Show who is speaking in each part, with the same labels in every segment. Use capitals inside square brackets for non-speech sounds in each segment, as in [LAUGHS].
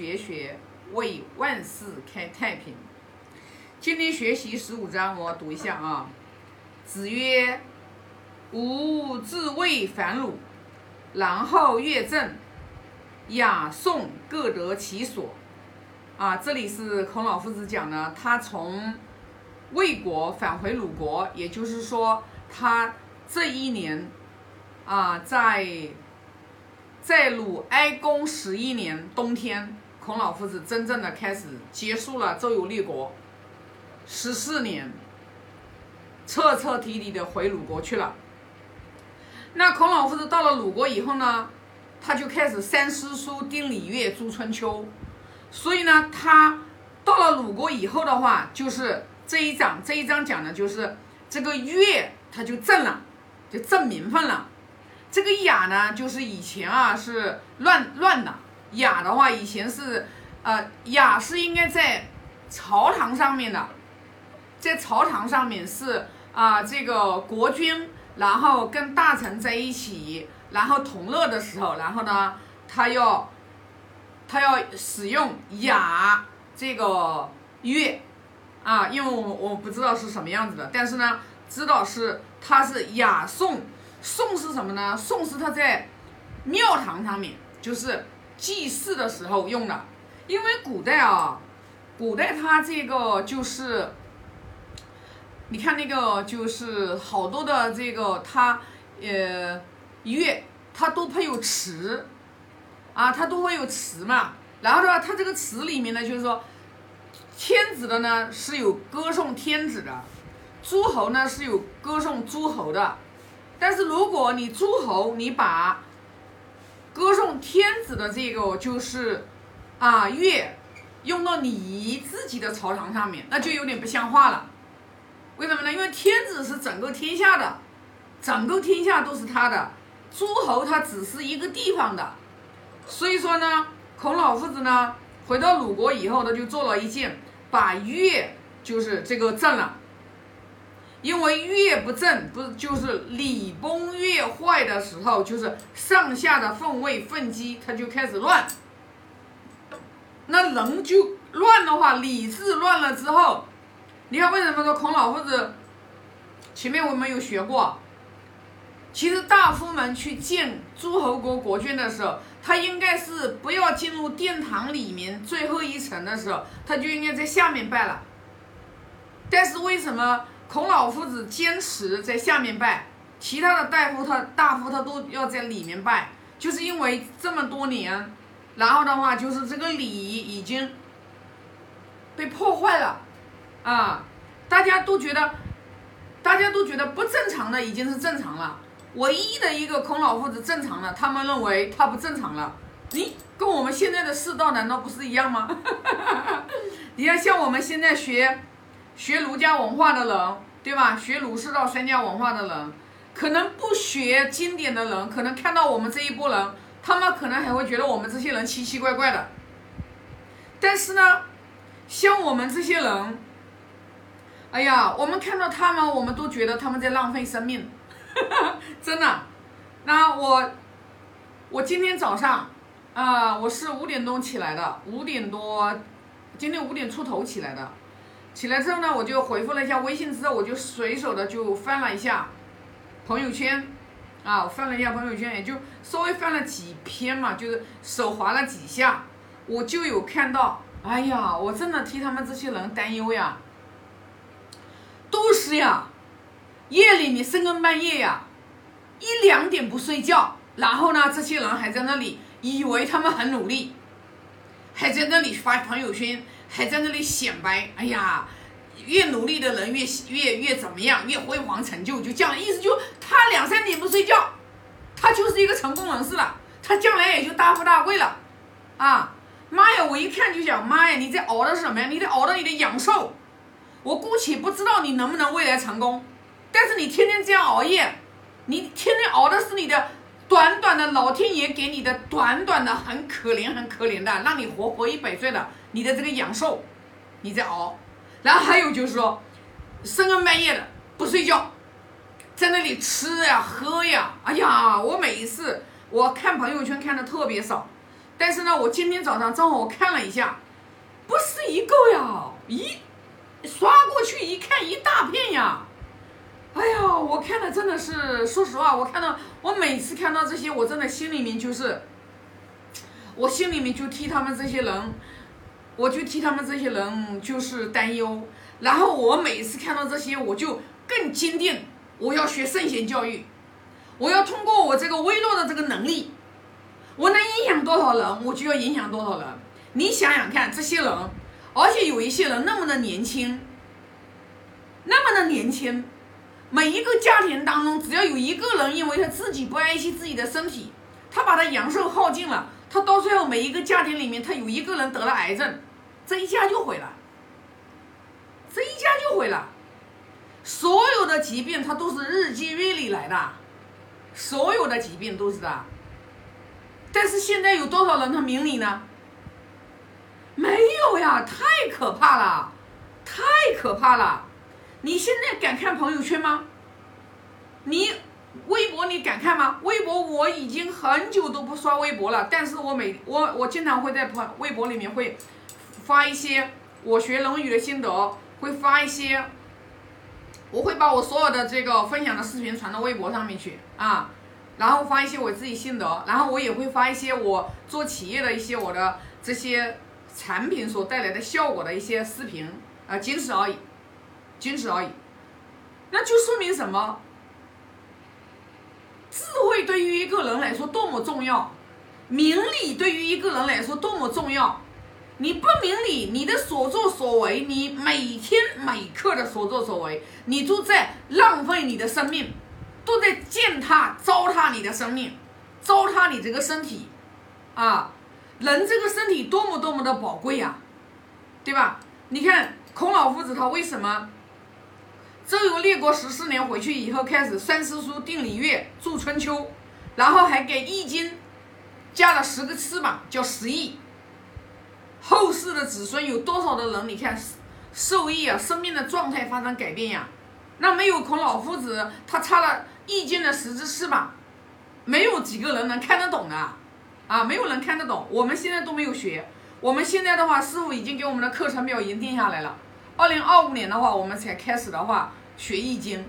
Speaker 1: 学学，为万世开太平。今天学习十五章，我读一下啊。子曰：“吾自谓反鲁，然后乐正，雅颂各得其所。”啊，这里是孔老夫子讲的，他从魏国返回鲁国，也就是说，他这一年啊，在在鲁哀公十一年冬天。孔老夫子真正的开始结束了周游列国十四年，彻彻底底的回鲁国去了。那孔老夫子到了鲁国以后呢，他就开始三诗书、定礼乐、著春秋。所以呢，他到了鲁国以后的话，就是这一章这一章讲的就是这个乐，他就正了，就正名分了。这个雅呢，就是以前啊是乱乱的。雅的话，以前是，呃，雅是应该在朝堂上面的，在朝堂上面是啊，这个国君，然后跟大臣在一起，然后同乐的时候，然后呢，他要他要使用雅这个乐，啊，因为我我不知道是什么样子的，但是呢，知道是它是雅颂，颂是什么呢？颂是他在庙堂上面，就是。祭祀的时候用的，因为古代啊，古代它这个就是，你看那个就是好多的这个它呃乐，它都配有词，啊，它都会有词嘛。然后的话，它这个词里面呢，就是说，天子的呢是有歌颂天子的，诸侯呢是有歌颂诸侯的。但是如果你诸侯，你把歌颂天子的这个就是，啊乐，用到你自己的朝堂上面，那就有点不像话了。为什么呢？因为天子是整个天下的，整个天下都是他的，诸侯他只是一个地方的。所以说呢，孔老夫子呢回到鲁国以后，他就做了一件，把乐就是这个正了。因为越不正，不是就是礼崩乐坏的时候，就是上下的分位分机，它就开始乱。那人就乱的话，礼制乱了之后，你看为什么说孔老夫子前面我们有学过？其实大夫们去见诸侯国国君的时候，他应该是不要进入殿堂里面最后一层的时候，他就应该在下面拜了。但是为什么？孔老夫子坚持在下面拜，其他的大夫他大夫他都要在里面拜，就是因为这么多年，然后的话就是这个礼仪已经被破坏了，啊，大家都觉得，大家都觉得不正常的已经是正常了，唯一的一个孔老夫子正常了，他们认为他不正常了，你跟我们现在的世道难道不是一样吗？[LAUGHS] 你要像我们现在学。学儒家文化的人，对吧？学儒释道三家文化的人，可能不学经典的人，可能看到我们这一波人，他们可能还会觉得我们这些人奇奇怪怪的。但是呢，像我们这些人，哎呀，我们看到他们，我们都觉得他们在浪费生命，[LAUGHS] 真的。那我，我今天早上，啊，我是五点钟起来的，五点多，今天五点出头起来的。起来之后呢，我就回复了一下微信，之后我就随手的就翻了一下朋友圈，啊，我翻了一下朋友圈，也就稍微翻了几篇嘛，就是手滑了几下，我就有看到，哎呀，我真的替他们这些人担忧呀，都是呀，夜里你深更半夜呀，一两点不睡觉，然后呢，这些人还在那里以为他们很努力，还在那里发朋友圈。还在那里显摆，哎呀，越努力的人越越越怎么样，越辉煌成就，就这样，意思就他两三点不睡觉，他就是一个成功人士了，他将来也就大富大贵了，啊，妈呀，我一看就想，妈呀，你在熬的是什么呀？你在熬的你的阳寿，我姑且不知道你能不能未来成功，但是你天天这样熬夜，你天天熬的是你的。短短的老天爷给你的短短的很可怜很可怜的，让你活活一百岁的，你的这个阳寿，你在熬。然后还有就是说，深更半夜的不睡觉，在那里吃呀喝呀，哎呀，我每一次我看朋友圈看的特别少，但是呢，我今天早上正好我看了一下，不是一个呀，一刷过去一看一大片呀。哎呀，我看的真的是，说实话，我看到我每次看到这些，我真的心里面就是，我心里面就替他们这些人，我就替他们这些人就是担忧。然后我每次看到这些，我就更坚定，我要学圣贤教育，我要通过我这个微弱的这个能力，我能影响多少人，我就要影响多少人。你想想看，这些人，而且有一些人那么的年轻，那么的年轻，每一个家庭当中，只要有一个人因为他自己不爱惜自己的身体，他把他阳寿耗尽了，他到最后每一个家庭里面，他有一个人得了癌症，这一家就毁了。这一家就毁了，所有的疾病它都是日积月累来的，所有的疾病都是的。但是现在有多少人他明理呢？没有呀，太可怕了，太可怕了！你现在敢看朋友圈吗？你微博你敢看吗？微博我已经很久都不刷微博了，但是我每我我经常会在朋微博里面会发一些我学龙语的心得。会发一些，我会把我所有的这个分享的视频传到微博上面去啊，然后发一些我自己心得，然后我也会发一些我做企业的一些我的这些产品所带来的效果的一些视频啊，仅此而已，仅此而已。那就说明什么？智慧对于一个人来说多么重要，明理对于一个人来说多么重要。你不明理，你的所作所为，你每天每刻的所作所为，你都在浪费你的生命，都在践踏、糟蹋你的生命，糟蹋你这个身体，啊，人这个身体多么多么的宝贵呀，对吧？你看孔老夫子他为什么周游列国十四年回去以后，开始三思书、定礼乐、著春秋，然后还给易经加了十个翅膀，叫十翼。后世的子孙有多少的人？你看受益啊，生命的状态发生改变呀。那没有孔老夫子，他插了易经的十只翅膀，没有几个人能看得懂的啊，没有人看得懂。我们现在都没有学，我们现在的话，师傅已经给我们的课程表已经定下来了。二零二五年的话，我们才开始的话学易经。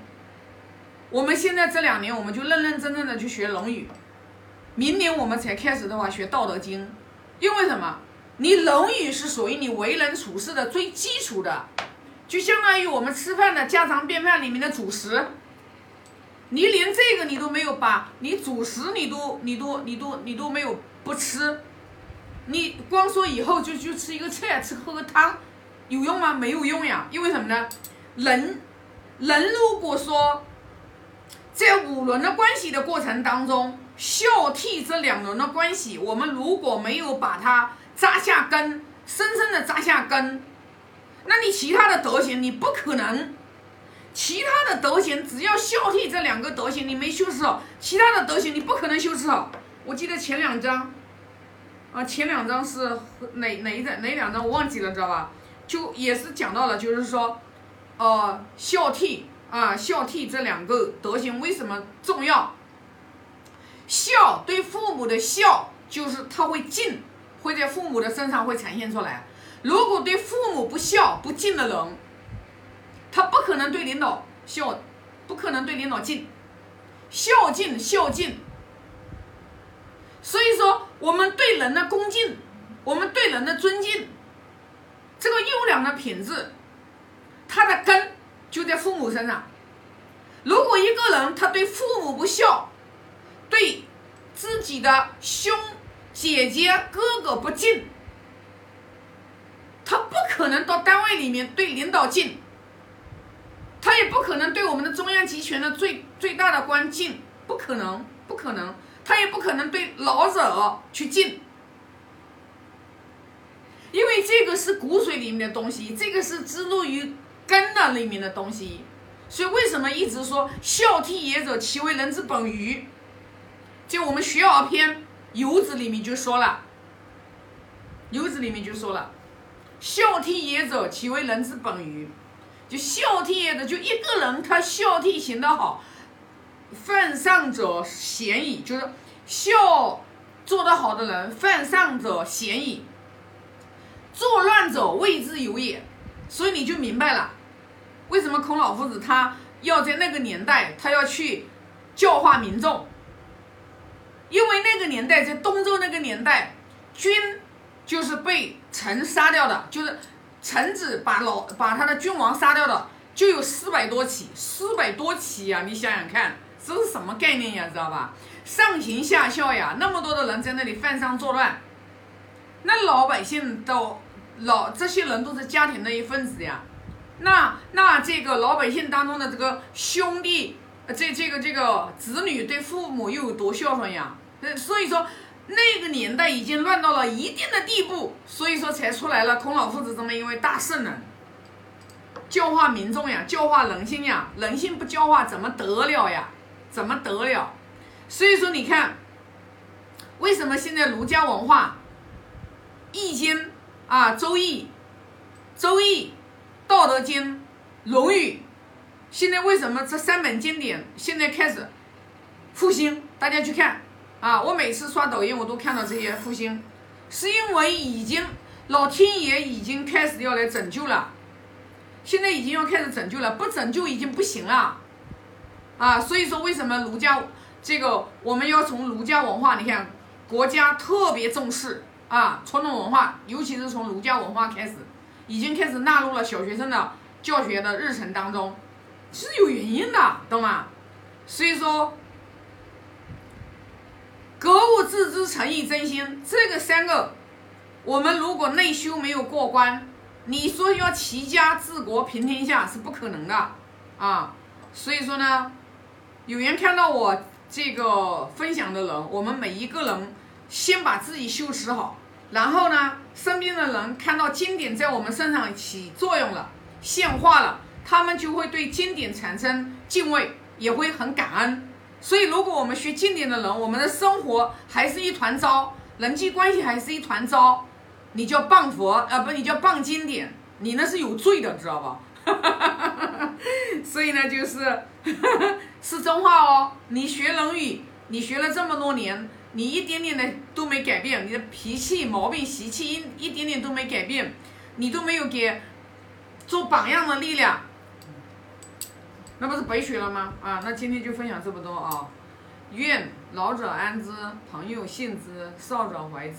Speaker 1: 我们现在这两年，我们就认认真真的去学《论语》，明年我们才开始的话学《道德经》，因为什么？你《论语》是属于你为人处事的最基础的，就相当于我们吃饭的家常便饭里面的主食。你连这个你都没有把，你主食你都你都你都你都没有不吃，你光说以后就就吃一个菜，吃喝个汤，有用吗？没有用呀。因为什么呢？人人如果说在五伦的关系的过程当中，孝悌这两轮的关系，我们如果没有把它。扎下根，深深的扎下根，那你其他的德行你不可能，其他的德行只要孝悌这两个德行你没修持好，其他的德行你不可能修持好。我记得前两章，啊，前两章是哪哪一哪两章我忘记了，知道吧？就也是讲到了，就是说，呃，孝悌啊，孝悌这两个德行为什么重要？孝对父母的孝，就是他会敬。会在父母的身上会呈现出来。如果对父母不孝不敬的人，他不可能对领导孝，不可能对领导敬，孝敬孝敬。所以说，我们对人的恭敬，我们对人的尊敬，这个优良的品质，它的根就在父母身上。如果一个人他对父母不孝，对自己的兄。姐姐哥哥不敬，他不可能到单位里面对领导敬，他也不可能对我们的中央集权的最最大的官敬，不可能，不可能，他也不可能对老者去敬，因为这个是骨髓里面的东西，这个是植入于根的里面的东西，所以为什么一直说孝悌也者，其为人之本于？就我们学而篇。游子里面就说了，游子里面就说了，孝悌也者，其为人之本于。就孝悌也者，就一个人他孝悌行得好，犯上者贤矣。就是孝做得好的人，犯上者贤矣，作乱者谓之有也。所以你就明白了，为什么孔老夫子他要在那个年代，他要去教化民众。因为那个年代，在东周那个年代，君就是被臣杀掉的，就是臣子把老把他的君王杀掉的，就有四百多起，四百多起呀！你想想看，这是什么概念呀？知道吧？上行下效呀，那么多的人在那里犯上作乱，那老百姓都老这些人都是家庭的一份子呀，那那这个老百姓当中的这个兄弟，这这个这个子女对父母又有多孝顺呀？所以说，那个年代已经乱到了一定的地步，所以说才出来了孔老夫子这么一位大圣人，教化民众呀，教化人心呀，人心不教化怎么得了呀？怎么得了？所以说你看，为什么现在儒家文化，《易经》啊，《周易》、《周易》、《道德经》、《论语》，现在为什么这三本经典现在开始复兴？大家去看。啊！我每次刷抖音，我都看到这些复兴，是因为已经老天爷已经开始要来拯救了，现在已经要开始拯救了，不拯救已经不行了，啊！所以说为什么儒家这个我们要从儒家文化，你看国家特别重视啊传统文化，尤其是从儒家文化开始，已经开始纳入了小学生的教学的日程当中，是有原因的，懂吗？所以说。格物致知、诚意真心，这个三个，我们如果内修没有过关，你说要齐家治国平天下是不可能的啊！所以说呢，有缘看到我这个分享的人，我们每一个人先把自己修持好，然后呢，身边的人看到经典在我们身上起作用了、现化了，他们就会对经典产生敬畏，也会很感恩。所以，如果我们学经典的人，我们的生活还是一团糟，人际关系还是一团糟，你叫谤佛啊，不，你叫谤经典，你那是有罪的，知道吧？[LAUGHS] 所以呢，就是 [LAUGHS] 是真话哦。你学《论语》，你学了这么多年，你一点点的都没改变，你的脾气、毛病、习气一一点点都没改变，你都没有给做榜样的力量。那不是白学了吗？啊，那今天就分享这么多啊！愿老者安之，朋友信之，少者怀之。